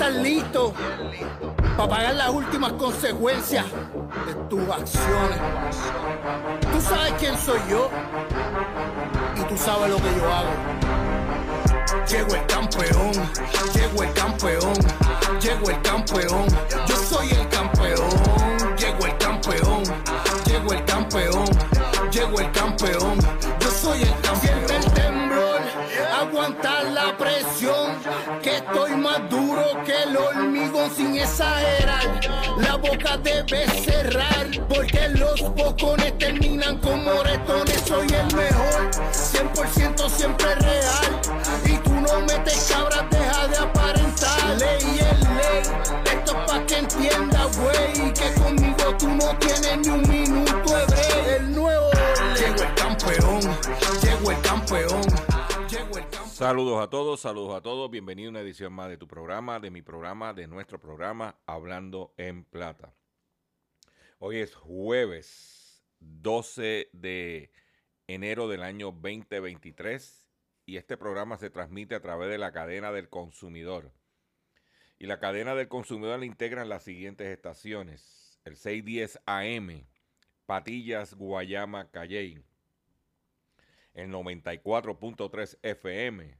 Estar listo para pagar las últimas consecuencias de tus acciones. Tú sabes quién soy yo y tú sabes lo que yo hago. Llego el campeón, llego el campeón, llego el campeón, yo soy el campeón, llego el campeón, llego el campeón, llego el campeón, yo soy el campeón. Siente el temblor, aguantar la presión, que estoy más duro el hormigón sin exagerar. La boca debe cerrar, porque los bocones Saludos a todos, saludos a todos. Bienvenido a una edición más de tu programa, de mi programa, de nuestro programa Hablando en Plata. Hoy es jueves 12 de enero del año 2023 y este programa se transmite a través de la cadena del consumidor. Y la cadena del consumidor la integran las siguientes estaciones. El 610 AM, Patillas, Guayama, Calley. El 94.3 FM,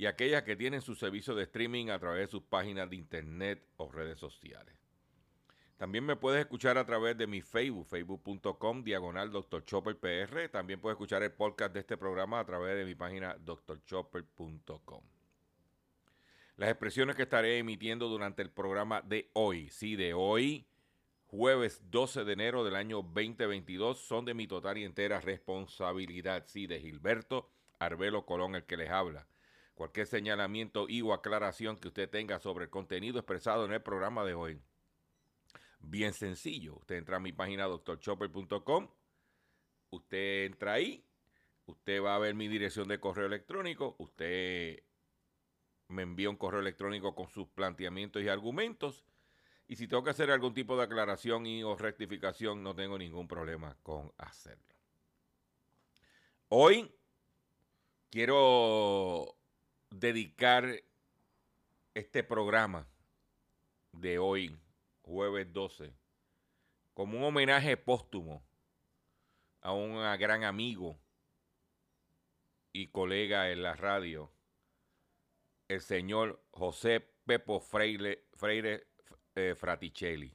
y aquellas que tienen su servicio de streaming a través de sus páginas de internet o redes sociales. También me puedes escuchar a través de mi Facebook, facebook.com, diagonal Dr. Chopper PR. También puedes escuchar el podcast de este programa a través de mi página drchopper.com. Las expresiones que estaré emitiendo durante el programa de hoy, sí, de hoy, jueves 12 de enero del año 2022, son de mi total y entera responsabilidad, sí, de Gilberto Arbelo Colón, el que les habla. Cualquier señalamiento y o aclaración que usted tenga sobre el contenido expresado en el programa de hoy, Bien sencillo. Usted entra a mi página drchopper.com. Usted entra ahí. Usted va a ver mi dirección de correo electrónico. Usted me envía un correo electrónico con sus planteamientos y argumentos. Y si tengo que hacer algún tipo de aclaración y o rectificación, no tengo ningún problema con hacerlo. Hoy quiero dedicar este programa de hoy jueves 12, como un homenaje póstumo a un gran amigo y colega en la radio, el señor José Pepo Freire, Freire eh, Fraticelli,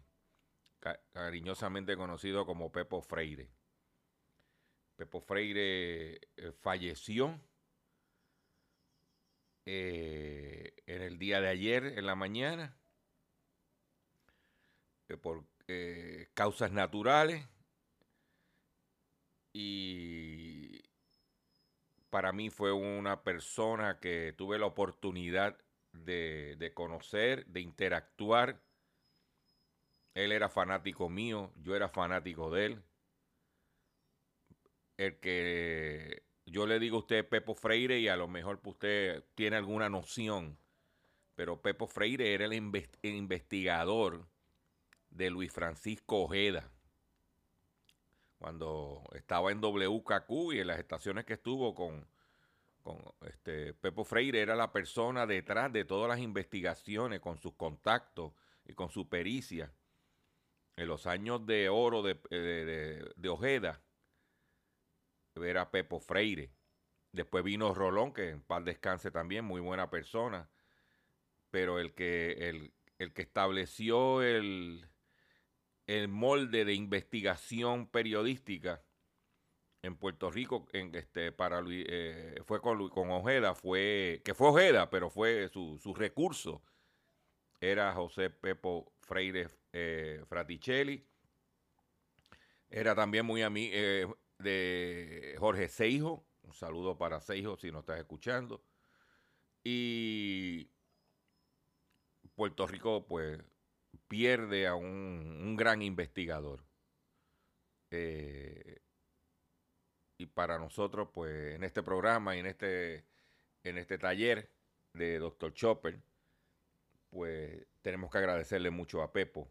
ca cariñosamente conocido como Pepo Freire. Pepo Freire eh, falleció eh, en el día de ayer, en la mañana por eh, causas naturales y para mí fue una persona que tuve la oportunidad de, de, conocer, de interactuar. Él era fanático mío, yo era fanático de él. el que yo le digo a usted Pepo Freire y a lo mejor usted tiene alguna noción, pero Pepo Freire era el, investigador de Luis Francisco Ojeda. Cuando estaba en WKQ y en las estaciones que estuvo con, con este, Pepo Freire, era la persona detrás de todas las investigaciones, con sus contactos y con su pericia. En los años de oro de, de Ojeda, era Pepo Freire. Después vino Rolón, que en paz descanse también, muy buena persona. Pero el que, el, el que estableció el, el molde de investigación periodística en Puerto Rico en este para eh, fue con, con, Ojeda fue que fue Ojeda pero fue su, su recurso era José Pepo Freire eh, Fraticelli era también muy amigo eh, de Jorge Seijo. Un saludo para Seijo si nos estás escuchando. Y Puerto Rico, pues, pierde a un, gran investigador. Eh, y para nosotros, pues, en este programa y en este, en este taller de Dr. Chopper, pues tenemos que agradecerle mucho a Pepo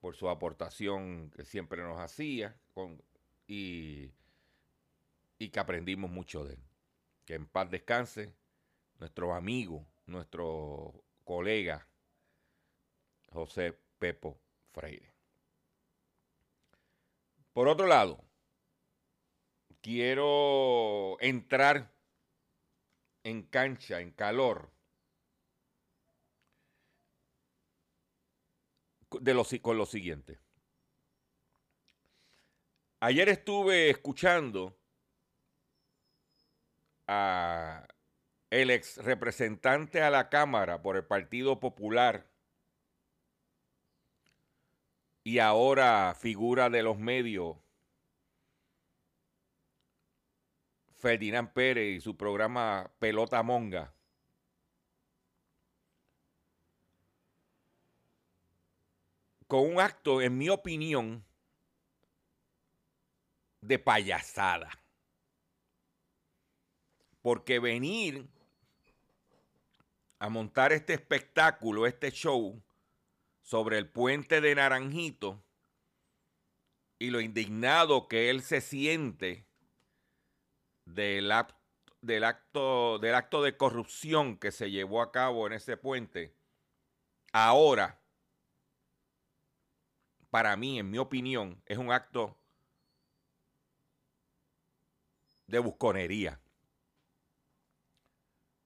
por su aportación que siempre nos hacía, con, y, que aprendimos mucho de él. Que en paz descanse nuestro amigo, nuestro colega José Pepo Freire. Por otro lado, quiero entrar en cancha, en calor, de con lo siguiente. Ayer estuve escuchando a el ex representante a la Cámara por el Partido Popular y ahora figura de los medios, Ferdinand Pérez y su programa Pelota Monga. Con un acto, en mi opinión, de payasada. Porque venir a montar este espectáculo, este show, sobre el puente de Naranjito y lo indignado que él se siente del acto, del acto, de corrupción que se llevó a cabo en ese puente, ahora, para mí, en mi opinión, es un acto de busconería.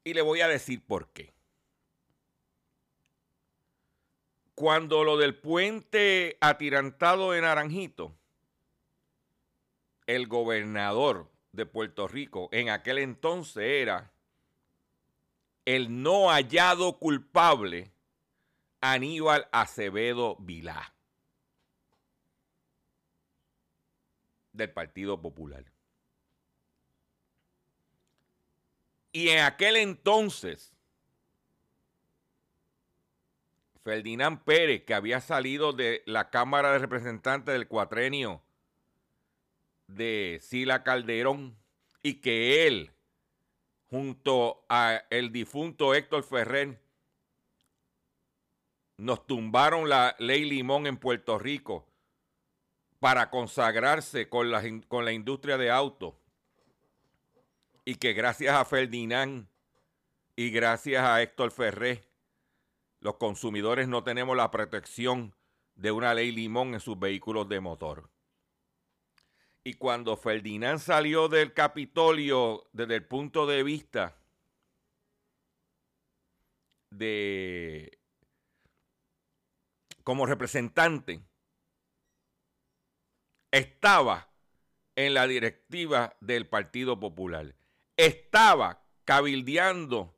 Y le voy a decir por qué. Cuando lo del puente atirantado de Naranjito, el gobernador de Puerto Rico en aquel entonces era el no hallado culpable Aníbal Acevedo Vilá del Partido Popular. Y en aquel entonces, Ferdinand Pérez, que había salido de la Cámara de Representantes del cuatrenio de Sila Calderón, y que él, junto a el difunto Héctor Ferrer, nos tumbaron la ley Limón en Puerto Rico para consagrarse con la, con la industria de autos y que gracias a Ferdinand y gracias a Héctor Ferré, los consumidores no tenemos la protección de una ley limón en sus vehículos de motor. Y cuando Ferdinand salió del Capitolio desde el punto de vista de como representante, estaba en la directiva del Partido Popular estaba cabildeando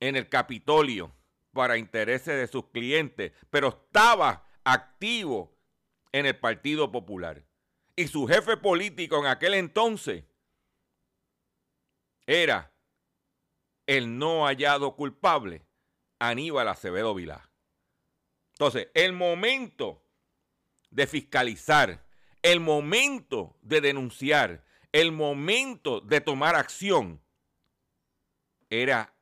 en el Capitolio para intereses de sus clientes, pero estaba activo en el Partido Popular. Y su jefe político en aquel entonces era el no hallado culpable, Aníbal Acevedo Vilá. Entonces, el momento de fiscalizar, el momento de denunciar, el momento de tomar acción, era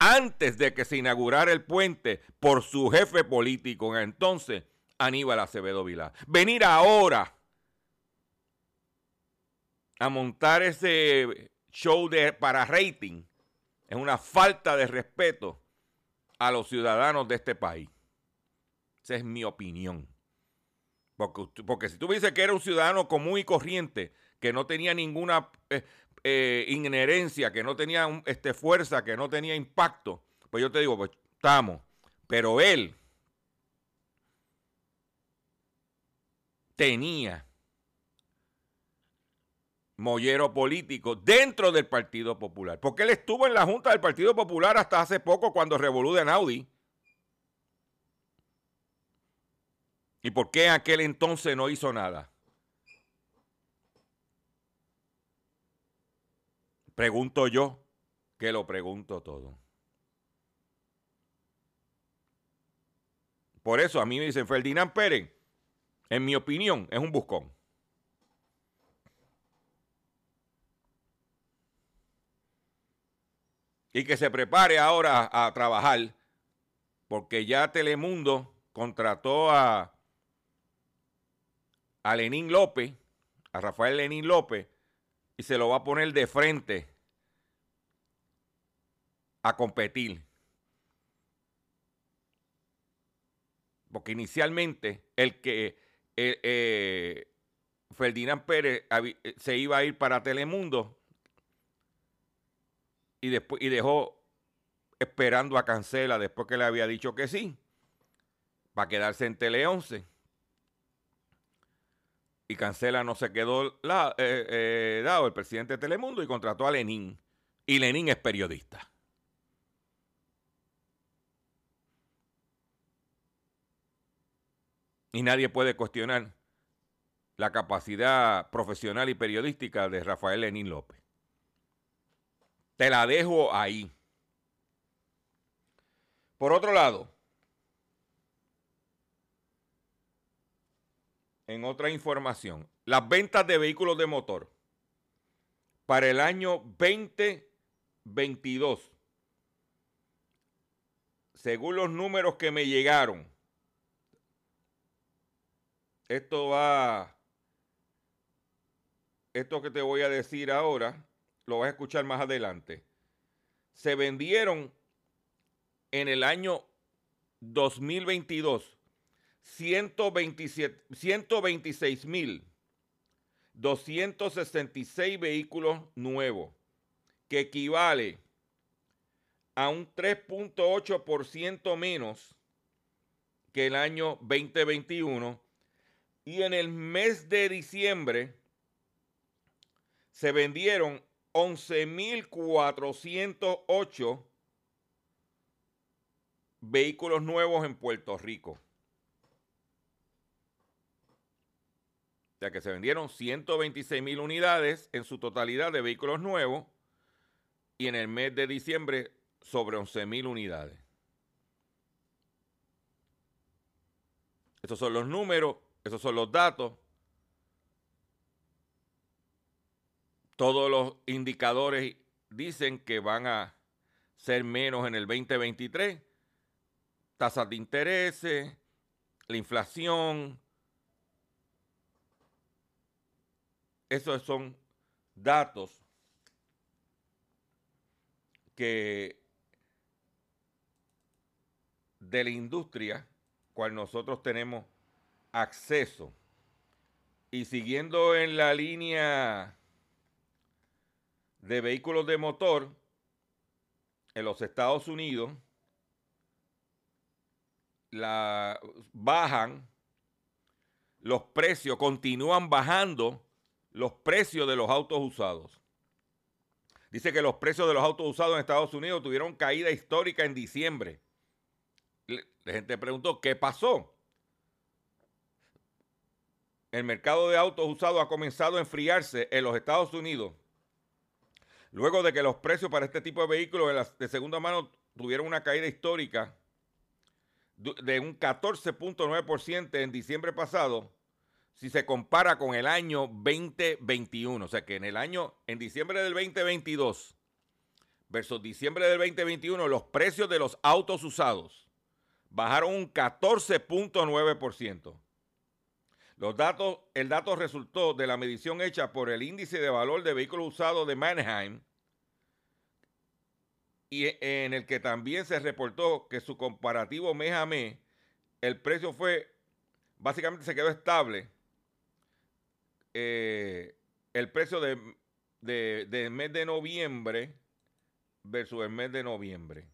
antes de que se inaugurara el puente por su jefe político en entonces, Aníbal Acevedo Vilá. Venir ahora a montar ese show de, para rating es una falta de respeto a los ciudadanos de este país. Esa es mi opinión. Porque, porque si tú dices que era un ciudadano común y corriente, que no tenía ninguna eh, eh, inherencia, que no tenía este, fuerza, que no tenía impacto, pues yo te digo, pues estamos. Pero él tenía mollero político dentro del Partido Popular. Porque él estuvo en la Junta del Partido Popular hasta hace poco cuando revolú de Naudi. ¿Y por qué en aquel entonces no hizo nada? Pregunto yo, que lo pregunto todo. Por eso a mí me dicen, Ferdinand Pérez, en mi opinión, es un buscón. Y que se prepare ahora a trabajar, porque ya Telemundo contrató a, a Lenín López, a Rafael Lenín López, y se lo va a poner de frente a competir. Porque inicialmente el que eh, Ferdinand Pérez eh, se iba a ir para Telemundo y, después, y dejó esperando a Cancela después que le había dicho que sí, para quedarse en Tele 11 y Cancela no se quedó la, eh, eh, dado el presidente de Telemundo y contrató a Lenin. Y Lenin es periodista. Y nadie puede cuestionar la capacidad profesional y periodística de Rafael Lenín López. Te la dejo ahí. Por otro lado, en otra información, las ventas de vehículos de motor para el año 2022, según los números que me llegaron, esto va, esto que te voy a decir ahora, lo vas a escuchar más adelante, se vendieron en el año 2022 126 mil 266 vehículos nuevos, que equivale a un 3.8% menos que el año 2021. Y en el mes de diciembre se vendieron 11.408 vehículos nuevos en Puerto Rico. Sea que se vendieron 126 mil unidades en su totalidad de vehículos nuevos y en el mes de diciembre sobre 11 mil unidades. Esos son los números, esos son los datos. Todos los indicadores dicen que van a ser menos en el 2023. Tasas de interés, la inflación, esos son datos que de la industria cual nosotros tenemos acceso. Y siguiendo en la línea de vehículos de motor, en los Estados Unidos, la, bajan los precios, continúan bajando los precios de los autos usados. Dice que los precios de los autos usados en Estados Unidos tuvieron caída histórica en diciembre. La gente preguntó, ¿qué pasó? El mercado de autos usados ha comenzado a enfriarse en los Estados Unidos. Luego de que los precios para este tipo de vehículos de segunda mano tuvieron una caída histórica de un 14.9% en diciembre pasado, si se compara con el año 2021. O sea que en el año, en diciembre del 2022 versus diciembre del 2021, los precios de los autos usados bajaron un 14.9%. Los datos, el dato resultó de la medición hecha por el índice de valor de vehículos usados de Mannheim, y en el que también se reportó que su comparativo mes a mes, el precio fue, básicamente se quedó estable. Eh, el precio del de, mes de noviembre versus el mes de noviembre.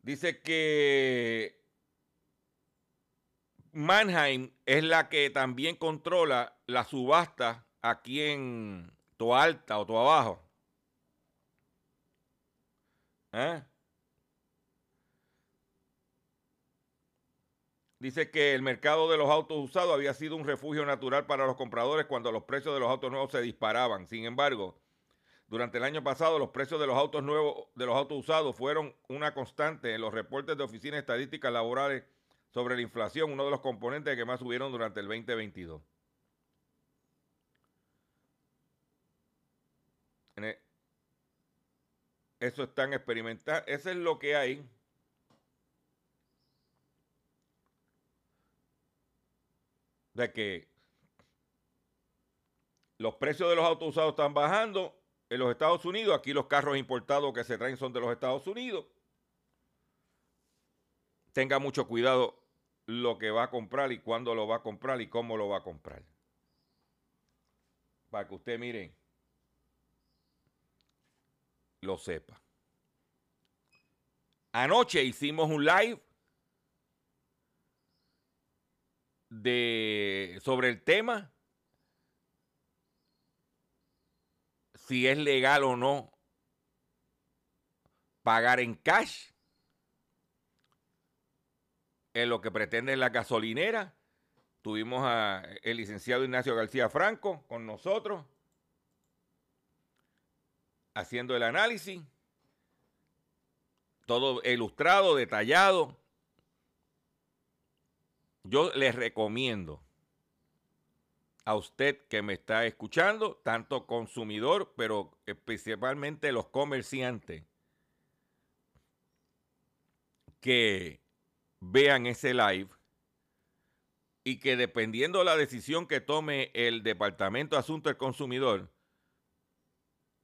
Dice que Mannheim es la que también controla la subasta aquí en Toalta o Toabajo. ¿Eh? Dice que el mercado de los autos usados había sido un refugio natural para los compradores cuando los precios de los autos nuevos se disparaban. Sin embargo, durante el año pasado los precios de los autos nuevos, de los autos usados fueron una constante en los reportes de oficinas estadísticas laborales sobre la inflación, uno de los componentes que más subieron durante el 2022. Eso están experimentando. Eso es lo que hay. De que los precios de los autos usados están bajando en los Estados Unidos. Aquí los carros importados que se traen son de los Estados Unidos. Tenga mucho cuidado lo que va a comprar y cuándo lo va a comprar y cómo lo va a comprar. Para que usted mire lo sepa. Anoche hicimos un live de, sobre el tema, si es legal o no pagar en cash en lo que pretende la gasolinera. Tuvimos al licenciado Ignacio García Franco con nosotros haciendo el análisis, todo ilustrado, detallado. Yo les recomiendo a usted que me está escuchando, tanto consumidor, pero principalmente los comerciantes, que vean ese live y que dependiendo de la decisión que tome el Departamento de Asuntos del Consumidor,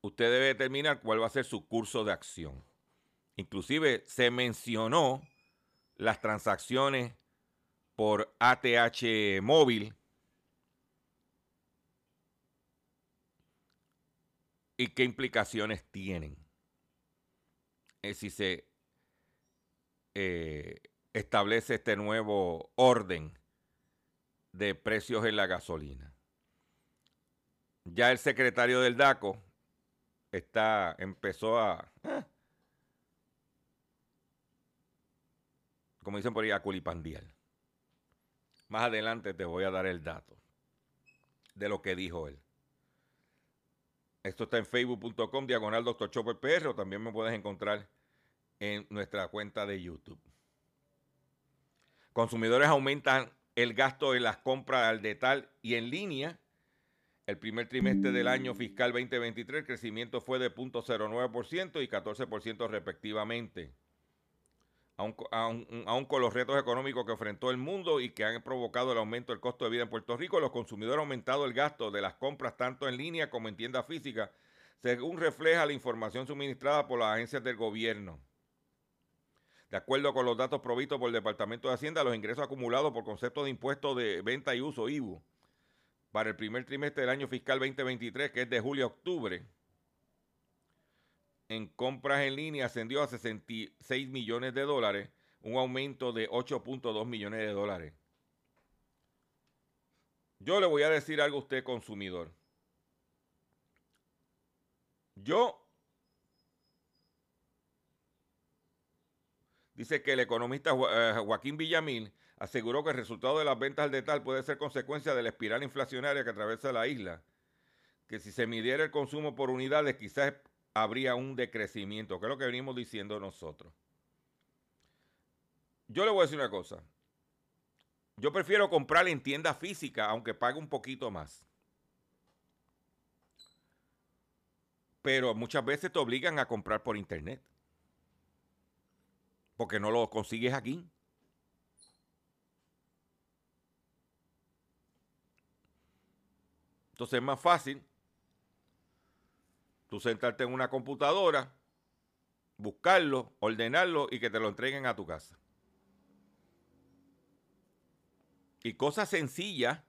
usted debe determinar cuál va a ser su curso de acción. Inclusive se mencionó las transacciones por ATH móvil y qué implicaciones tienen. Es si se eh, establece este nuevo orden de precios en la gasolina. Ya el secretario del DACO está, empezó a, eh, como dicen por ahí, a culipandial. Más adelante te voy a dar el dato de lo que dijo él. Esto está en facebook.com, diagonal Dr. Chopper PR, o también me puedes encontrar en nuestra cuenta de YouTube. Consumidores aumentan el gasto en las compras al detalle y en línea el primer trimestre del año fiscal 2023 el crecimiento fue de 0.09% y 14% respectivamente. Aún, con los retos económicos que enfrentó el mundo y que han provocado el aumento del costo de vida en Puerto Rico, los consumidores han aumentado el gasto de las compras tanto en línea como en tiendas físicas, según refleja la información suministrada por las agencias del gobierno. De acuerdo con los datos provistos por el Departamento de Hacienda, los ingresos acumulados por concepto de impuestos de venta y uso IBU para el primer trimestre del año fiscal 2023, que es de julio a octubre, en compras en línea ascendió a 66 millones de dólares, un aumento de 8.2 millones de dólares. Yo le voy a decir algo a usted, consumidor. Yo, dice que el economista eh, Joaquín Villamil aseguró que el resultado de las ventas al detalle puede ser consecuencia de la espiral inflacionaria que atraviesa la isla, que si se midiera el consumo por unidades quizás habría un decrecimiento, que es lo que venimos diciendo nosotros. Yo le voy a decir una cosa. Yo prefiero comprar en tienda física, aunque pague un poquito más. Pero muchas veces te obligan a comprar por internet. Porque no lo consigues aquí. Entonces es más fácil tú sentarte en una computadora, buscarlo, ordenarlo y que te lo entreguen a tu casa. Y cosas sencillas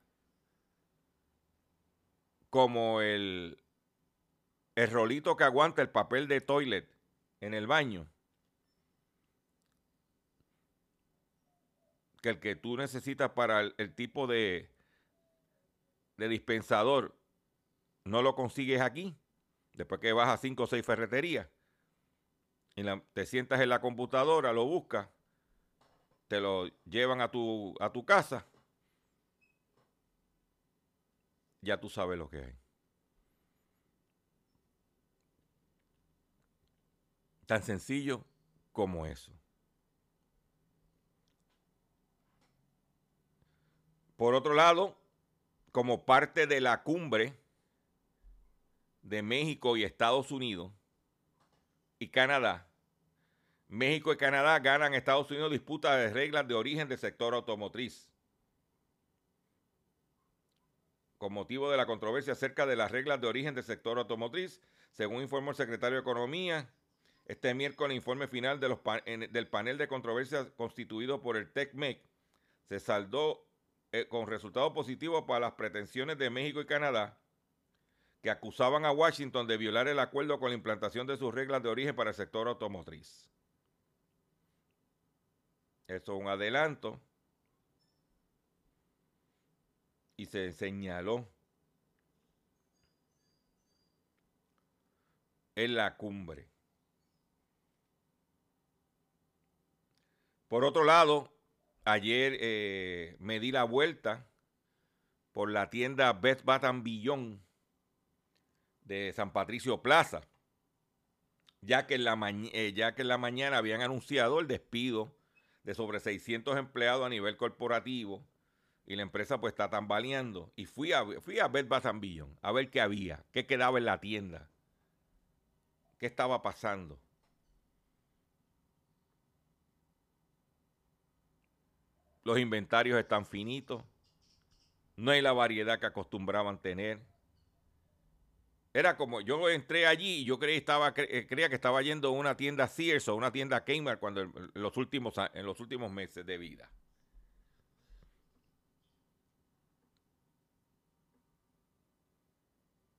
como el, rolito que aguanta el papel de toilet en el baño. Que el que tú necesitas para el tipo de, de dispensador no lo consigues aquí, después que vas a cinco o seis ferreterías, y te sientas en la computadora, lo buscas, te lo llevan a tu, a tu casa, ya tú sabes lo que hay. Tan sencillo como eso. Por otro lado, como parte de la cumbre de México y Estados Unidos y Canadá, México y Canadá ganan Estados Unidos disputa de reglas de origen del sector automotriz. Con motivo de la controversia acerca de las reglas de origen del sector automotriz, según informó el secretario de Economía, este miércoles el informe final del panel de controversia constituido por el TECMEC se saldó eh, con resultados positivos para las pretensiones de México y Canadá, que acusaban a Washington de violar el acuerdo con la implantación de sus reglas de origen para el sector automotriz. Eso es un adelanto. Y se señaló en la cumbre. Por otro lado, Ayer eh, me di la vuelta por la tienda Best Bath Beyond de San Patricio Plaza, ya que, en la eh, ya que en la mañana habían anunciado el despido de sobre 600 empleados a nivel corporativo y la empresa pues está tambaleando. Y fui a, fui a Bath Beyond a ver qué había, qué quedaba en la tienda, qué estaba pasando. los inventarios están finitos, no hay la variedad que acostumbraban tener. Era como, yo entré allí y yo creía, estaba, eh, creía que estaba yendo a una tienda Sears o una tienda Kmart cuando los últimos, en los últimos meses de vida.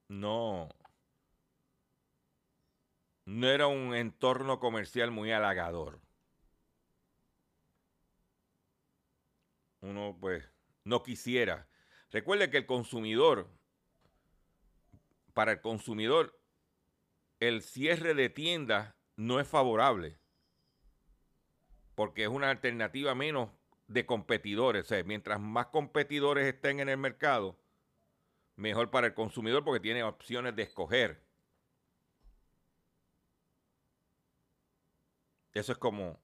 No. No era un entorno comercial muy halagador. uno pues no quisiera. Recuerde que el consumidor, para el consumidor, el cierre de tiendas no es favorable, porque es una alternativa menos de competidores. Mientras más competidores estén en el mercado, mejor para el consumidor porque tiene opciones de escoger. Eso es como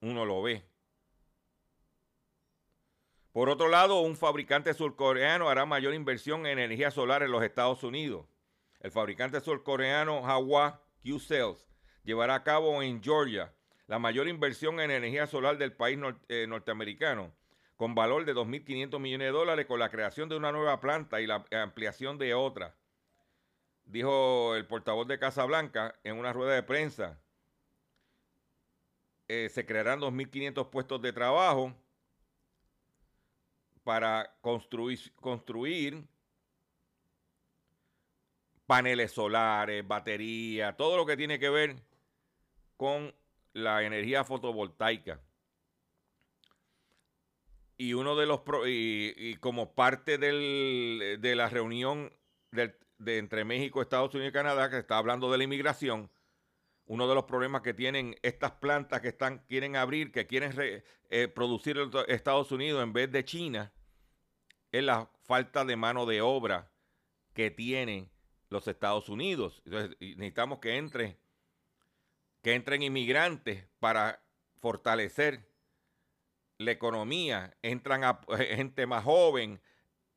uno lo ve. Por otro lado, un fabricante surcoreano hará mayor inversión en energía solar en los Estados Unidos. El fabricante surcoreano Hawa Q-Cells llevará a cabo en Georgia la mayor inversión en energía solar del país eh, norteamericano, con valor de 2.500 millones de dólares, con la creación de una nueva planta y la ampliación de otra. Dijo el portavoz de Casablanca en una rueda de prensa. Eh, se crearán 2.500 puestos de trabajo para construir, paneles solares, baterías, todo lo que tiene que ver con la energía fotovoltaica. Y uno de los como parte de la reunión de entre México, Estados Unidos y Canadá, que está hablando de la inmigración, uno de los problemas que tienen estas plantas que están quieren abrir, que quieren eh, producir Estados Unidos en vez de China, es la falta de mano de obra que tienen los Estados Unidos. Entonces, necesitamos que entre que entren inmigrantes para fortalecer la economía, entran a, gente más joven,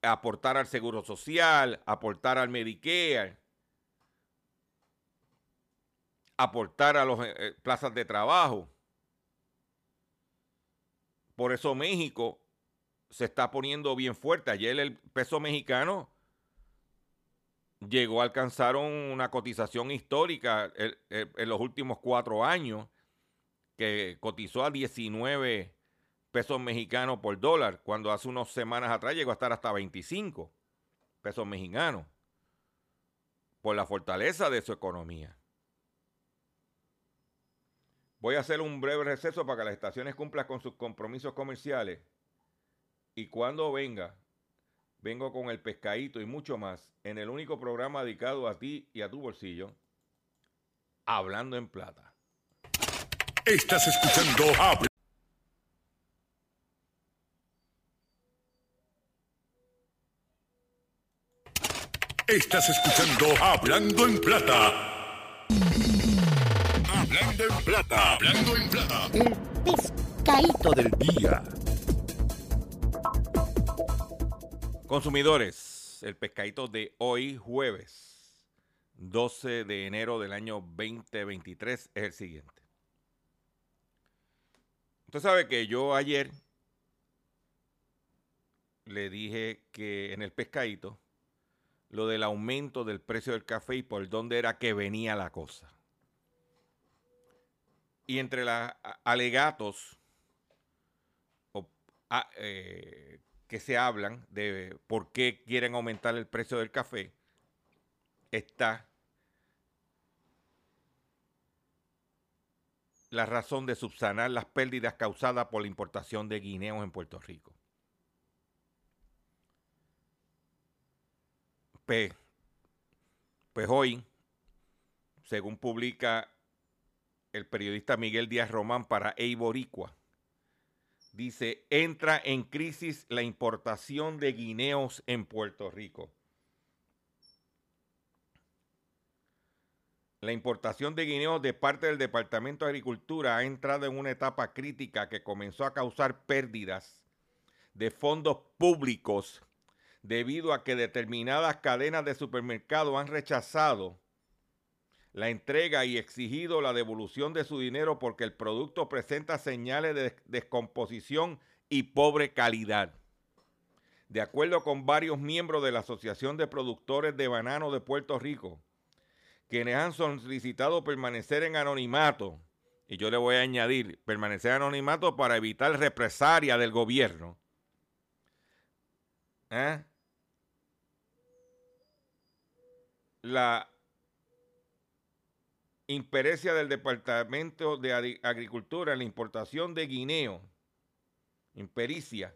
a aportar al seguro social, aportar al Medicare, aportar a las eh, plazas de trabajo. Por eso México se está poniendo bien fuerte. Ayer el peso mexicano llegó a alcanzar una cotización histórica en, los últimos cuatro años, que cotizó a 19 pesos mexicanos por dólar, cuando hace unas semanas atrás llegó a estar hasta 25 pesos mexicanos, por la fortaleza de su economía. Voy a hacer un breve receso para que las estaciones cumplan con sus compromisos comerciales. Y cuando venga, vengo con el pescadito y mucho más en el único programa dedicado a ti y a tu bolsillo, Hablando en Plata. Estás escuchando Habla. Estás escuchando Hablando en Plata. Hablando en Plata. Hablando en Plata. El pescadito del día. Consumidores, el pescadito de hoy jueves 12 de enero del año 2023 es el siguiente. Usted sabe que yo ayer le dije que en el pescadito lo del aumento del precio del café y por dónde era que venía la cosa. Y entre los alegatos eh, que se hablan de por qué quieren aumentar el precio del café está la razón de subsanar las pérdidas causadas por la importación de guineos en Puerto Rico. Pues, pues hoy, según publica el periodista Miguel Díaz Román para Eiboricua, dice, entra en crisis la importación de guineos en Puerto Rico. La importación de guineos de parte del Departamento de Agricultura ha entrado en una etapa crítica que comenzó a causar pérdidas de fondos públicos debido a que determinadas cadenas de supermercados han rechazado la entrega y exigido la devolución de su dinero porque el producto presenta señales de descomposición y pobre calidad. De acuerdo con varios miembros de la Asociación de Productores de Banano de Puerto Rico, quienes han solicitado permanecer en anonimato, y yo le voy a añadir, permanecer en anonimato para evitar represalia del gobierno. ¿eh? La imperecia del Departamento de Agricultura en la importación de guineo, impericia,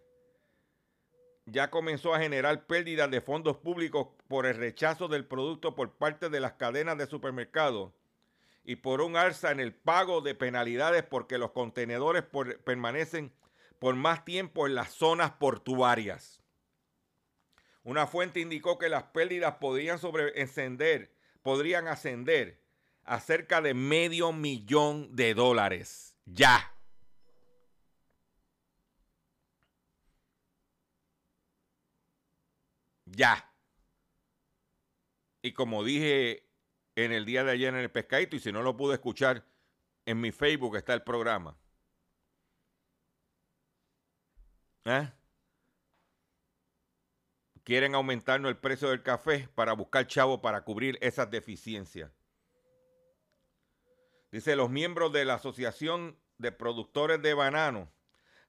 ya comenzó a generar pérdidas de fondos públicos por el rechazo del producto por parte de las cadenas de supermercados y por un alza en el pago de penalidades porque los contenedores permanecen por más tiempo en las zonas portuarias. Una fuente indicó que las pérdidas podrían podrían ascender a cerca de medio millón de dólares. Ya. Ya. Y como dije en el día de ayer en el pescadito, y si no lo pude escuchar, en mi Facebook está el programa. ¿Eh? Quieren aumentarnos el precio del café para buscar chavo para cubrir esas deficiencias. Dice, los miembros de la Asociación de Productores de Banano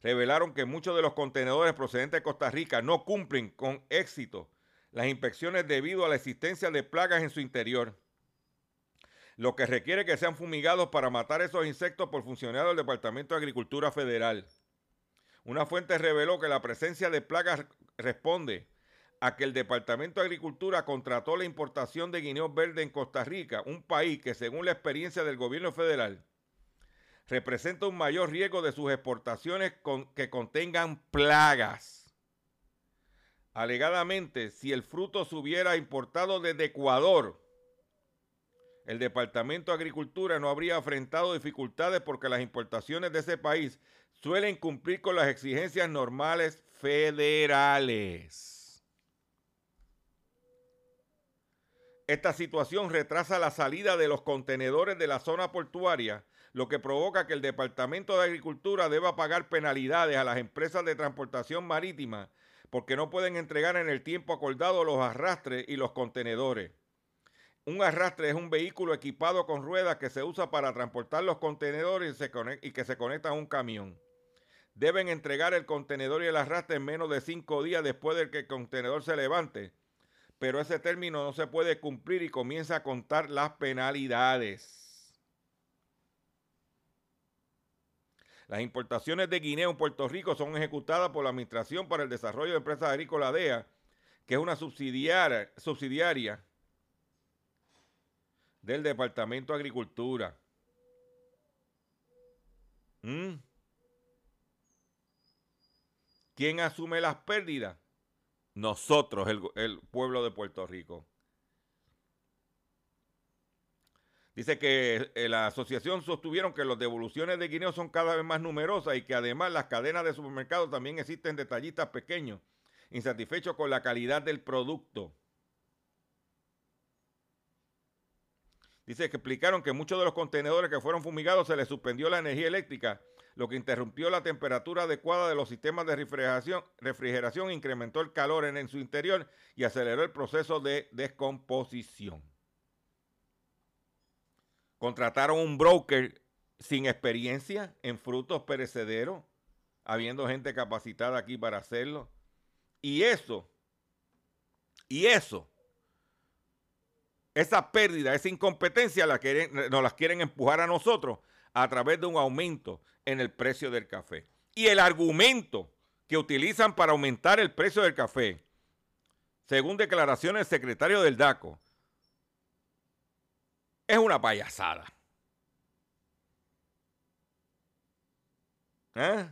revelaron que muchos de los contenedores procedentes de Costa Rica no cumplen con éxito las inspecciones debido a la existencia de plagas en su interior, lo que requiere que sean fumigados para matar esos insectos por funcionarios del Departamento de Agricultura Federal. Una fuente reveló que la presencia de plagas responde a que el Departamento de Agricultura contrató la importación de guineos verdes en Costa Rica, un país que según la experiencia del gobierno federal representa un mayor riesgo de sus exportaciones que contengan plagas. Alegadamente, si el fruto se hubiera importado desde Ecuador, el Departamento de Agricultura no habría enfrentado dificultades porque las importaciones de ese país suelen cumplir con las exigencias normales federales. Esta situación retrasa la salida de los contenedores de la zona portuaria, lo que provoca que el Departamento de Agricultura deba pagar penalidades a las empresas de transportación marítima porque no pueden entregar en el tiempo acordado los arrastres y los contenedores. Un arrastre es un vehículo equipado con ruedas que se usa para transportar los contenedores y, que se conecta a un camión. Deben entregar el contenedor y el arrastre en menos de cinco días después de que el contenedor se levante. Pero ese término no se puede cumplir y comienza a contar las penalidades. Las importaciones de guineo en Puerto Rico son ejecutadas por la Administración para el Desarrollo de Empresas Agrícolas DEA, que es una subsidiaria, subsidiaria del Departamento de Agricultura. ¿Mm? ¿Quién asume las pérdidas? Nosotros, el, pueblo de Puerto Rico. Dice que eh, la asociación sostuvieron que las devoluciones de guineo son cada vez más numerosas y que además las cadenas de supermercados también existen detallistas pequeños, insatisfechos con la calidad del producto. Dice que explicaron que muchos de los contenedores que fueron fumigados se les suspendió la energía eléctrica, lo que interrumpió la temperatura adecuada de los sistemas de refrigeración, incrementó el calor en, en su interior y aceleró el proceso de descomposición. Contrataron un broker sin experiencia en frutos perecederos, habiendo gente capacitada aquí para hacerlo. Y eso, y eso esa pérdida, esa incompetencia la quieren, nos las quieren empujar a nosotros a través de un aumento en el precio del café. Y el argumento que utilizan para aumentar el precio del café, según declaraciones del secretario del DACO, es una payasada. ¿Eh?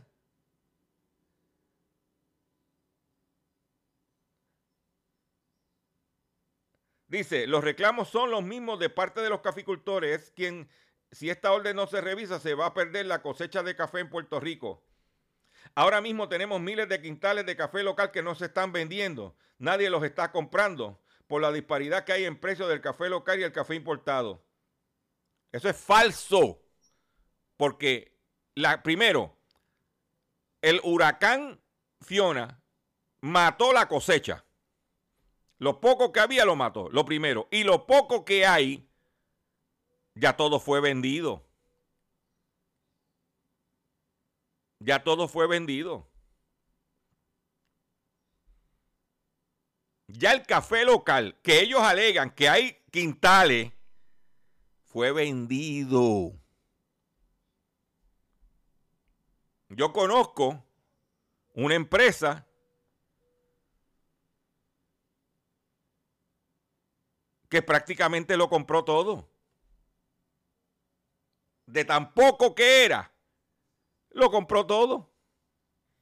Dice, los reclamos son los mismos de parte de los caficultores, quien, si esta orden no se revisa, se va a perder la cosecha de café en Puerto Rico. Ahora mismo tenemos miles de quintales de café local que no se están vendiendo. Nadie los está comprando por la disparidad que hay en precio del café local y el café importado. Eso es falso. Porque, la, primero, el huracán Fiona mató la cosecha. Lo poco que había lo mató, lo primero. Y lo poco que hay, ya todo fue vendido. Ya todo fue vendido. Ya el café local, que ellos alegan que hay quintales, fue vendido. Yo conozco una empresa que prácticamente lo compró todo. De tan poco que era, lo compró todo.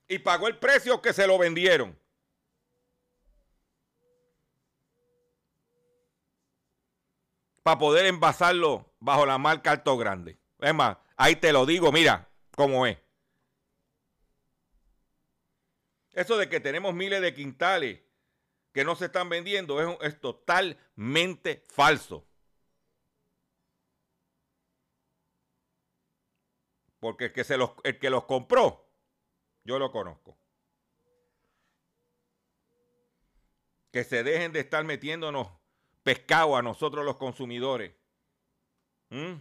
Y pagó el precio que se lo vendieron. Para poder envasarlo bajo la marca Alto Grande. Es más, ahí te lo digo, mira cómo es. Eso de que tenemos miles de quintales que no se están vendiendo es, totalmente falso. Porque el que, se los, el que los compró, yo lo conozco. Que se dejen de estar metiéndonos pescado a nosotros los consumidores. ¿Mm?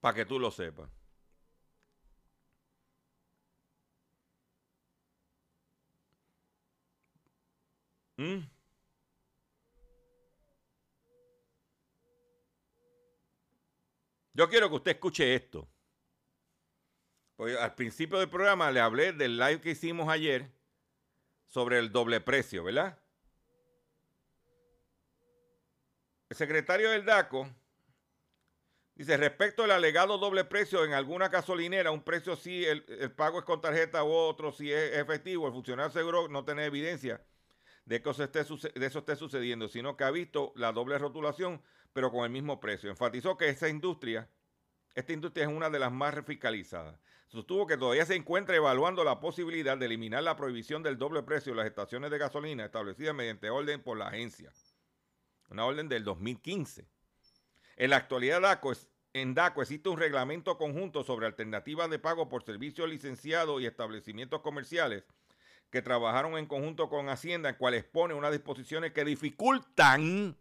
Para que tú lo sepas. ¿Mm? Yo quiero que usted escuche esto. Al principio del programa le hablé del live que hicimos ayer sobre el doble precio, ¿verdad? El secretario del DACO Dice, respecto al alegado doble precio en alguna gasolinera, un precio sí, el, pago es con tarjeta u otro si es efectivo, el funcionario aseguró no tener evidencia de que eso esté, de eso esté sucediendo, sino que ha visto la doble rotulación, pero con el mismo precio. Enfatizó que esa industria, esta industria es una de las más fiscalizadas. Sostuvo que todavía se encuentra evaluando la posibilidad de eliminar la prohibición del doble precio en las estaciones de gasolina establecidas mediante orden por la agencia. Una orden del 2015. En la actualidad, en DACO existe un reglamento conjunto sobre alternativas de pago por servicios licenciados y establecimientos comerciales que trabajaron en conjunto con Hacienda, en cual expone unas disposiciones que dificultan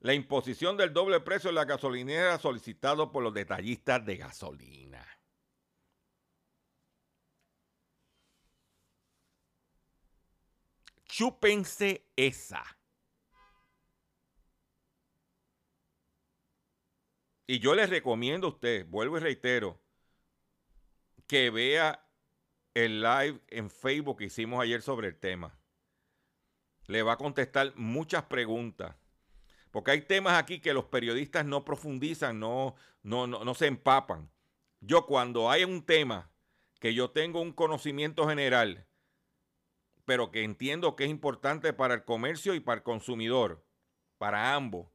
la imposición del doble precio en la gasolinera solicitado por los detallistas de gasolina. Chúpense esa. Y yo les recomiendo a usted, vuelvo y reitero, que vea el live en Facebook que hicimos ayer sobre el tema. Le va a contestar muchas preguntas. Porque hay temas aquí que los periodistas no profundizan, no, no, no, no se empapan. Yo cuando hay un tema que yo tengo un conocimiento general, pero que entiendo que es importante para el comercio y para el consumidor, para ambos,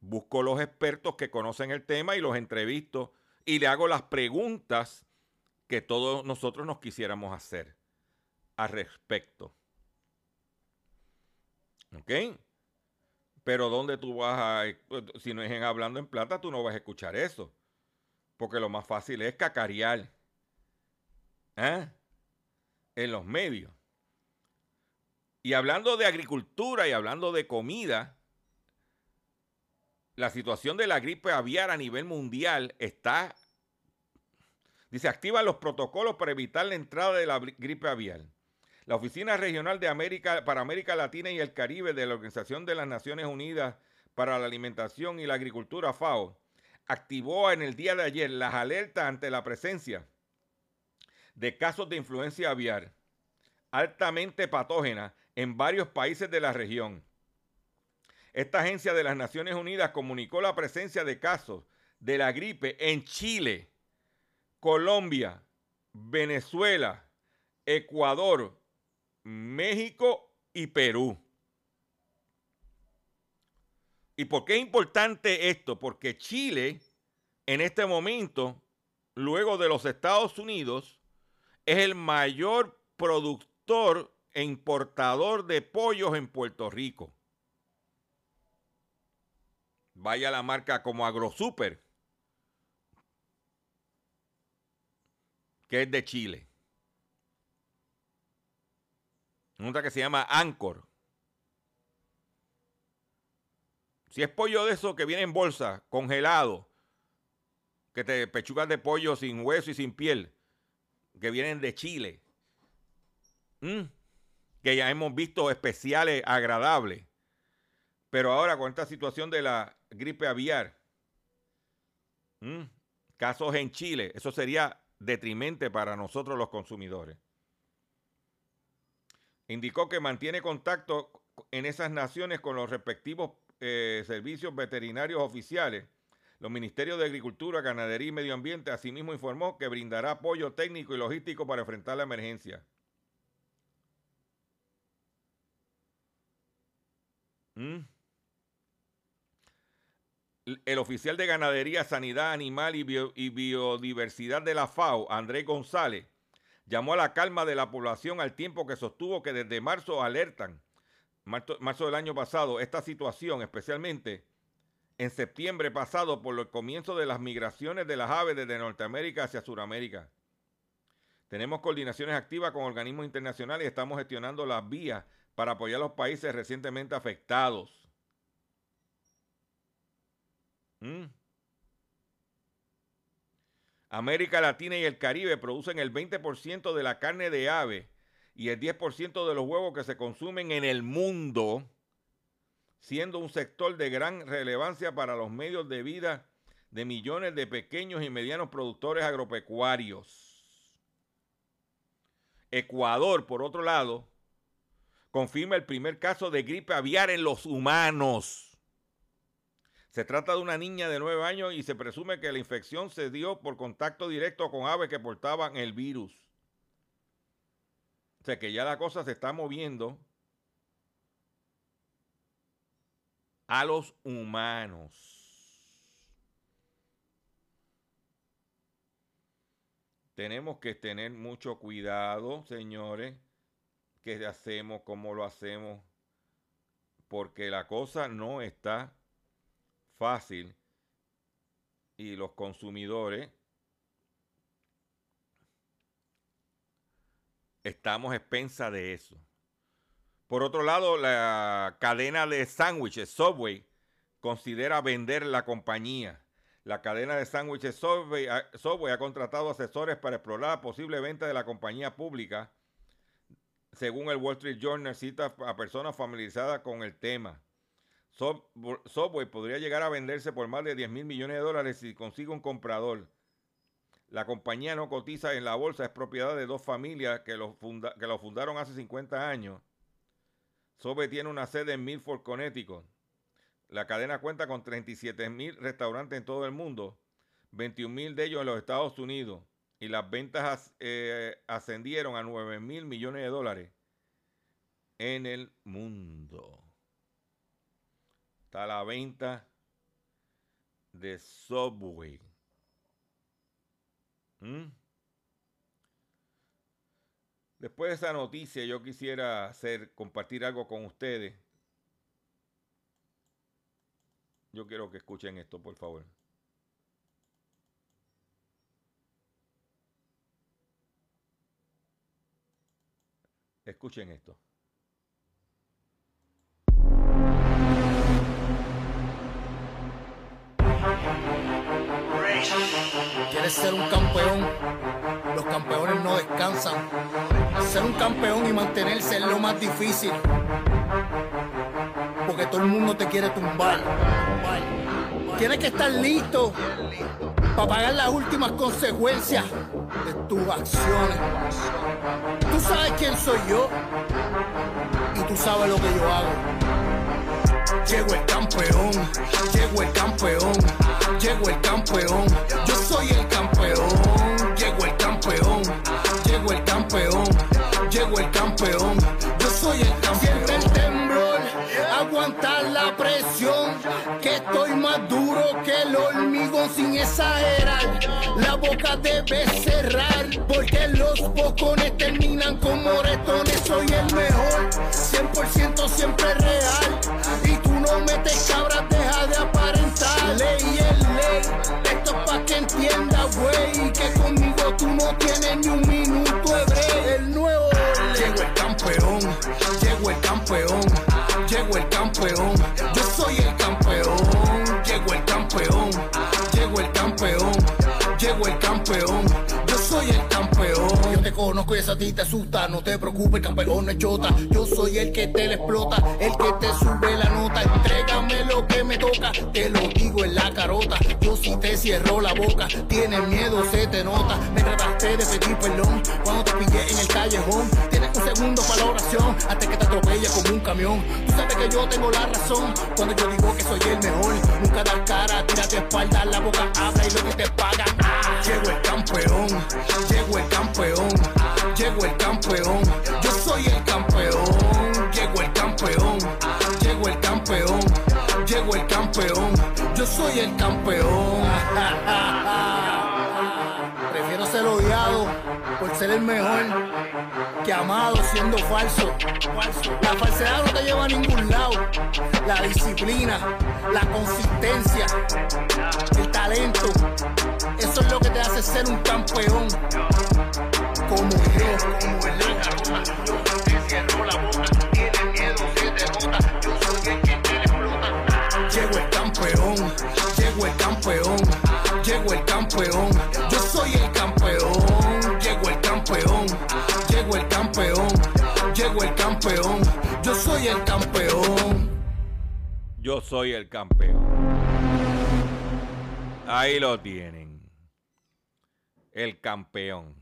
busco los expertos que conocen el tema y los entrevisto y le hago las preguntas que todos nosotros nos quisiéramos hacer al respecto. ¿Ok? Pero ¿dónde tú vas a... Si no es en Hablando en Plata, tú no vas a escuchar eso. Porque lo más fácil es cacarear. ¿eh? En los medios. Y hablando de agricultura y hablando de comida, la situación de la gripe aviar a nivel mundial está, dice, activa los protocolos para evitar la entrada de la gripe aviar. La Oficina Regional de América para América Latina y el Caribe de la Organización de las Naciones Unidas para la Alimentación y la Agricultura, FAO, activó en el día de ayer las alertas ante la presencia de casos de influencia aviar altamente patógena en varios países de la región. Esta agencia de las Naciones Unidas comunicó la presencia de casos de la gripe en Chile, Colombia, Venezuela, Ecuador, México y Perú. ¿Y por qué es importante esto? Porque Chile, en este momento, luego de los Estados Unidos, es el mayor productor e importador de pollos en Puerto Rico. Vaya la marca como AgroSuper, que es de Chile. Una que se llama Anchor. Si es pollo de eso que viene en bolsa, congelado, que te pechugas de pollo sin hueso y sin piel, que vienen de Chile, que ya hemos visto especiales agradables, pero ahora con esta situación de la gripe aviar, casos en Chile, eso sería detrimente para nosotros los consumidores. Indicó que mantiene contacto en esas naciones con los respectivos eh, servicios veterinarios oficiales. Los ministerios de Agricultura, Ganadería y Medio Ambiente asimismo informó que brindará apoyo técnico y logístico para enfrentar la emergencia. ¿Mm? El oficial de Ganadería, Sanidad Animal y, Biodiversidad de la FAO, Andrés González, llamó a la calma de la población al tiempo que sostuvo que desde marzo alertan, marzo, del año pasado, esta situación, especialmente en septiembre pasado por el comienzo de las migraciones de las aves desde Norteamérica hacia Sudamérica. Tenemos coordinaciones activas con organismos internacionales y estamos gestionando las vías para apoyar a los países recientemente afectados. ¿Mm? América Latina y el Caribe producen el 20% de la carne de ave y el 10% de los huevos que se consumen en el mundo, siendo un sector de gran relevancia para los medios de vida de millones de pequeños y medianos productores agropecuarios. Ecuador, por otro lado, confirma el primer caso de gripe aviar en los humanos. Se trata de una niña de 9 años y se presume que la infección se dio por contacto directo con aves que portaban el virus. O sea que ya la cosa se está moviendo a los humanos. Tenemos que tener mucho cuidado, señores, qué hacemos, cómo lo hacemos, porque la cosa no está fácil y los consumidores estamos expensa de eso. Por otro lado, la cadena de sándwiches Subway considera vender la compañía. La cadena de sándwiches Subway, ha contratado asesores para explorar la posible venta de la compañía pública. Según el Wall Street Journal, cita a personas familiarizadas con el tema. Subway podría llegar a venderse por más de 10 mil millones de dólares si consigue un comprador. La compañía no cotiza en la bolsa, es propiedad de dos familias que lo, que fundaron hace 50 años. Subway tiene una sede en Milford, Connecticut. La cadena cuenta con 37 mil restaurantes en todo el mundo, 21 mil de ellos en los Estados Unidos, y las ventas eh, ascendieron a 9 mil millones de dólares en el mundo. Está la venta de Subway. ¿Mm? Después de esa noticia, yo quisiera hacer, compartir algo con ustedes Yo quiero que escuchen esto, por favor. Escuchen esto. ¿Quieres ser un campeón? Los campeones no descansan. Ser un campeón y mantenerse es lo más difícil porque todo el mundo te quiere tumbar. Tienes que estar listo para pagar las últimas consecuencias de tus acciones. Tú sabes quién soy yo y tú sabes lo que yo hago. Llego el campeón, llego el campeón, llego el campeón, yo soy el campeón, llego el campeón, llego el campeón, llego el campeón, yo soy el campeón aguantar la presión. Que estoy más duro que el hormigón sin exagerar. La boca debe cerrar. Porque los bocones terminan con moretones. Soy el mejor, 100% siempre no tienes ni un minuto a ti te asusta, no te preocupes, campeón es chota. Yo soy el que te le explota, el que te sube la nota. Entrégame lo que me toca, te lo digo en la carota. Yo si te cierro la boca, tienes miedo, se te nota. Me trataste de pedir perdón cuando te pillé en el callejón un segundo para la oración hasta que te atropella como un camión. Tú sabes que yo tengo la razón cuando yo digo que soy el mejor. Nunca das cara, tírate espalda, la boca habla y lo que te paga. Llego el campeón, llego el campeón, llego el campeón. Yo soy el campeón, llego el campeón, llego el campeón, llego el campeón. Yo soy el campeón. Prefiero ser odiado por ser el mejor que amado siendo falso. La falsedad no te lleva a ningún lado. La disciplina, la consistencia, el talento, eso es lo que te hace ser un campeón. Como yo, el el. Llego campeón, llego el campeón, llego el campeón, yo soy el campeón, llego el campeón el campeón, llegó el campeón, yo soy el campeón. Yo soy el campeón. Ahí lo tienen. El campeón.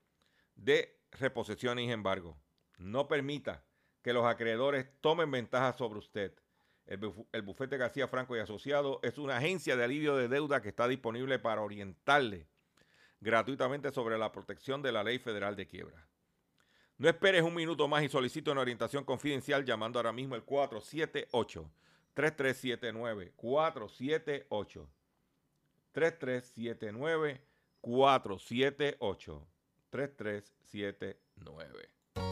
de reposiciones y embargo. No permita que los acreedores tomen ventaja sobre usted. El, bufete García Franco y Asociado es una agencia de alivio de deuda que está disponible para orientarle gratuitamente sobre la protección de la ley federal de quiebra. No esperes un minuto más y solicito una orientación confidencial llamando ahora mismo el 478 3379 478 3379 478 3379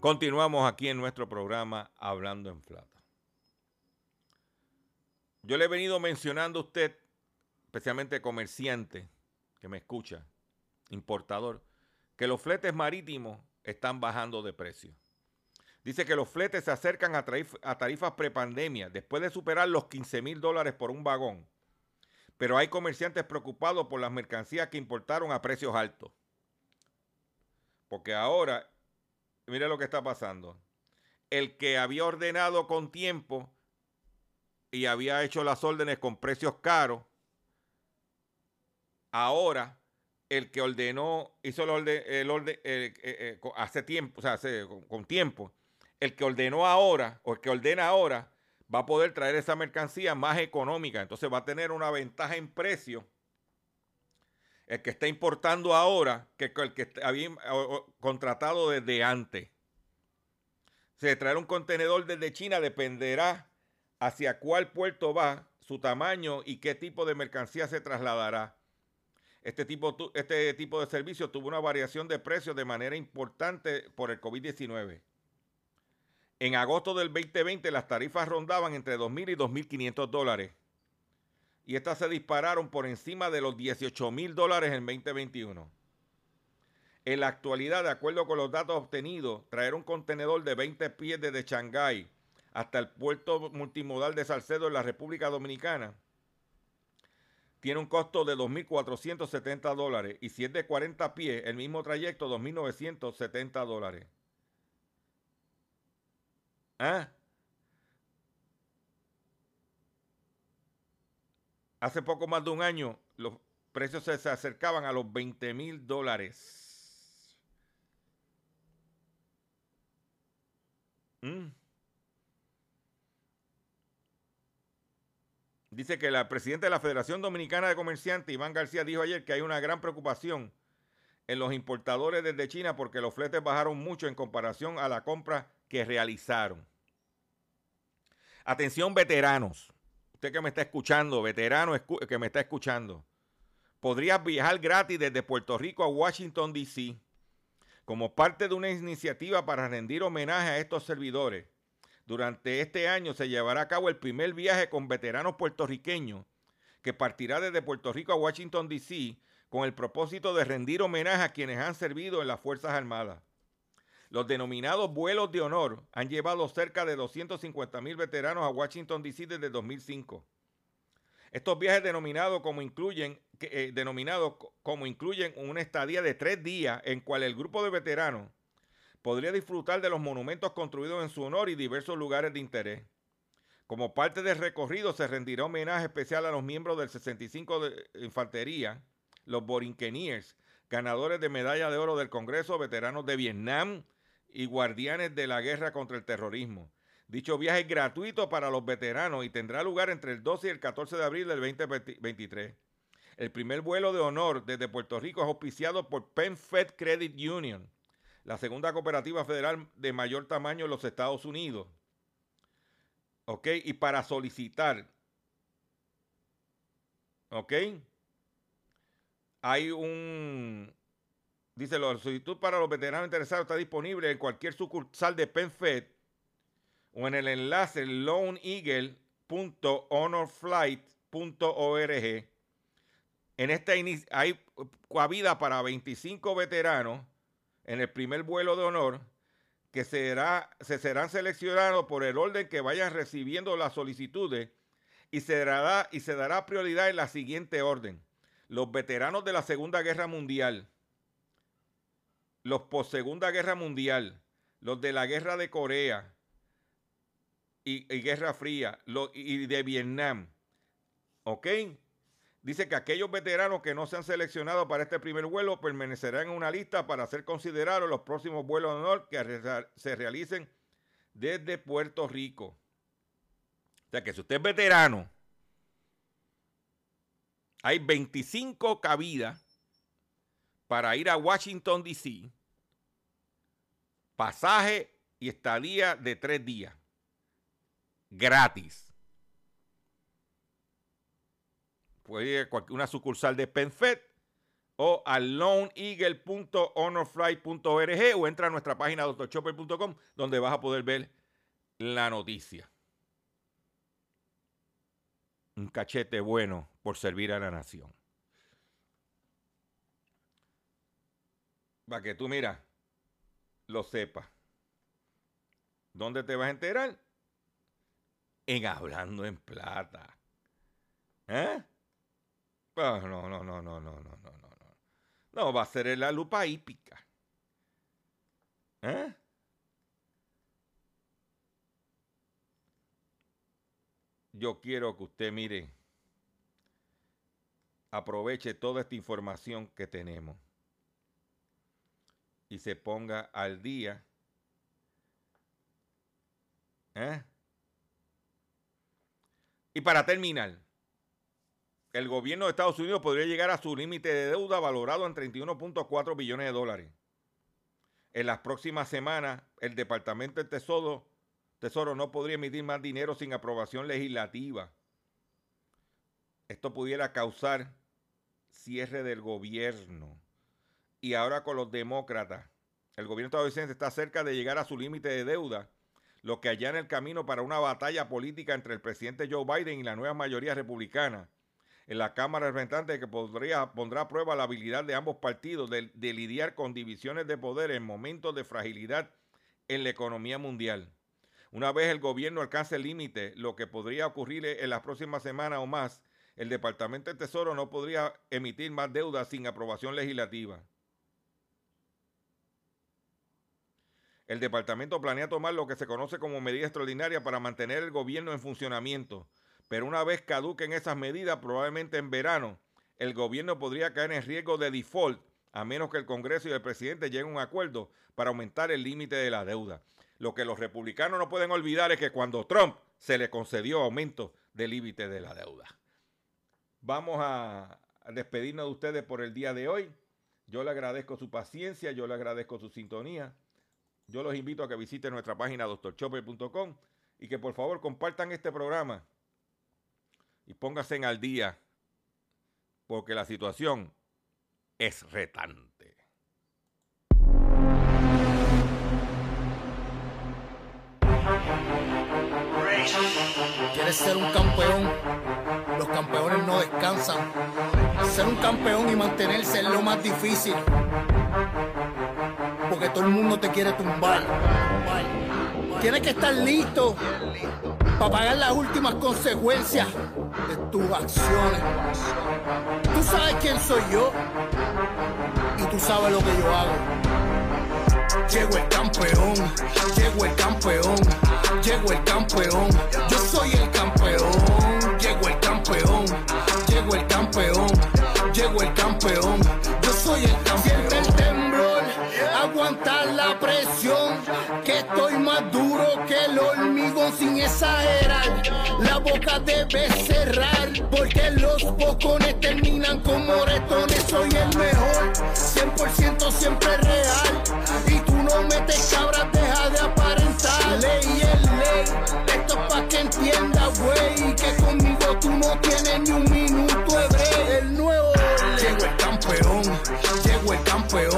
Continuamos aquí en nuestro programa Hablando en Plata. Yo le he venido mencionando a usted, especialmente comerciante que me escucha, importador, que los fletes marítimos están bajando de precio. Dice que los fletes se acercan a, a tarifas prepandemia después de superar los 15 mil dólares por un vagón. Pero hay comerciantes preocupados por las mercancías que importaron a precios altos. Porque ahora mire lo que está pasando. El que había ordenado con tiempo y había hecho las órdenes con precios caros, ahora el que ordenó, hizo el orden, el orden eh, eh, hace tiempo, o sea, hace, con, tiempo, el que ordenó ahora o el que ordena ahora va a poder traer esa mercancía más económica. Entonces va a tener una ventaja en precio el que está importando ahora que el que había contratado desde antes. Se traer un contenedor desde China dependerá hacia cuál puerto va, su tamaño y qué tipo de mercancía se trasladará. Este tipo, este tipo de servicio tuvo una variación de precios de manera importante por el COVID-19. En agosto del 2020 las tarifas rondaban entre 2.000 y 2.500 dólares y estas se dispararon por encima de los 18 mil dólares en 2021. En la actualidad, de acuerdo con los datos obtenidos, traer un contenedor de 20 pies desde Shanghái hasta el puerto multimodal de Salcedo en la República Dominicana tiene un costo de 2.470 dólares y si es de 40 pies, el mismo trayecto, 2.970 dólares. ¿Ah? Hace poco más de un año los precios se, acercaban a los 20 mil dólares. Mm. Dice que la presidenta de la Federación Dominicana de Comerciantes, Iván García, dijo ayer que hay una gran preocupación en los importadores desde China porque los fletes bajaron mucho en comparación a la compra que realizaron. Atención veteranos usted que me está escuchando, veterano que me está escuchando, podrías viajar gratis desde Puerto Rico a Washington, D.C. como parte de una iniciativa para rendir homenaje a estos servidores. Durante este año se llevará a cabo el primer viaje con veteranos puertorriqueños que partirá desde Puerto Rico a Washington, D.C. con el propósito de rendir homenaje a quienes han servido en las Fuerzas Armadas. Los denominados vuelos de honor han llevado cerca de 250 mil veteranos a Washington, D.C. desde 2005. Estos viajes denominados como incluyen, eh, como incluyen una estadía de tres días en cual el grupo de veteranos podría disfrutar de los monumentos construidos en su honor y diversos lugares de interés. Como parte del recorrido se rendirá homenaje especial a los miembros del 65 de Infantería, los Borinqueniers, ganadores de medalla de oro del Congreso, veteranos de Vietnam, y guardianes de la guerra contra el terrorismo. Dicho viaje es gratuito para los veteranos y tendrá lugar entre el 12 y el 14 de abril del 2023. El primer vuelo de honor desde Puerto Rico es auspiciado por PenFed Credit Union, la segunda cooperativa federal de mayor tamaño en los Estados Unidos. ¿Ok? Y para solicitar, ¿ok? hay un, dice, la solicitud para los veteranos interesados está disponible en cualquier sucursal de PenFed o en el enlace loneeagle.honorflight.org. En esta hay cabida para 25 veteranos en el primer vuelo de honor que será, se serán seleccionados por el orden que vayan recibiendo las solicitudes y se, y se dará prioridad en la siguiente orden. Los veteranos de la Segunda Guerra Mundial, los post Segunda Guerra Mundial, los de la Guerra de Corea y, Guerra Fría y de Vietnam. ¿Ok? Dice que aquellos veteranos que no se han seleccionado para este primer vuelo permanecerán en una lista para ser considerados los próximos vuelos de honor que se realicen desde Puerto Rico. O sea que si usted es veterano, hay 25 cabidas para ir a Washington, D.C., pasaje y estadía de tres días, gratis. Puede una sucursal de PenFed o a loneeagle.honorfly.org o entra a nuestra página doctorchopper.com donde vas a poder ver la noticia un cachete bueno por servir a la nación. Para que tú, mira, lo sepas. ¿Dónde te vas a enterar? En Hablando en Plata. ¿Eh? Pues no, no, no, no, no, no, no, no. No, va a ser en la lupa hípica. ¿Eh? Yo quiero que usted mire, aproveche toda esta información que tenemos y se ponga al día. ¿Eh? Y para terminar, el gobierno de Estados Unidos podría llegar a su límite de deuda valorado en 31.4 billones de dólares. En las próximas semanas, el Departamento de Tesoro Tesoro no podría emitir más dinero sin aprobación legislativa. Esto pudiera causar cierre del gobierno. Y ahora con los demócratas, el gobierno estadounidense está cerca de llegar a su límite de deuda, lo que allana el camino para una batalla política entre el presidente Joe Biden y la nueva mayoría republicana en la Cámara de Representantes que podría, pondrá a prueba la habilidad de ambos partidos de lidiar con divisiones de poder en momentos de fragilidad en la economía mundial. Una vez el gobierno alcance el límite, lo que podría ocurrir en las próximas semanas o más, el Departamento de Tesoro no podría emitir más deuda sin aprobación legislativa. El departamento planea tomar lo que se conoce como medida extraordinaria para mantener el gobierno en funcionamiento, pero una vez caduquen esas medidas, probablemente en verano, el gobierno podría caer en riesgo de default a menos que el Congreso y el presidente lleguen a un acuerdo para aumentar el límite de la deuda. Lo que los republicanos no pueden olvidar es que cuando Trump se le concedió aumento del límite de la deuda. Vamos a despedirnos de ustedes por el día de hoy. Yo le agradezco su paciencia, yo le agradezco su sintonía. Yo los invito a que visiten nuestra página doctorchopper.com y que por favor compartan este programa y pónganse en al día porque la situación es retante. ¿Quieres ser un campeón? Los campeones no descansan. Ser un campeón y mantenerse es lo más difícil. Porque todo el mundo te quiere tumbar. Tienes que estar listo para pagar las últimas consecuencias de tus acciones. Tú sabes quién soy yo y tú sabes lo que yo hago. Llego el campeón, llego el campeón, llego el campeón. Yo soy el campeón, llego el campeón, llego el campeón, llego el campeón. exagerar. La boca debe cerrar, porque los bocones terminan con moretones. Soy el mejor, 100% siempre real. Y tú no metes cabras, deja de aparentar. Ley es ley, esto es pa' que entienda, güey. Que conmigo tú no tienes ni un minuto hebreo. El nuevo, llegó el campeón, llegó el campeón.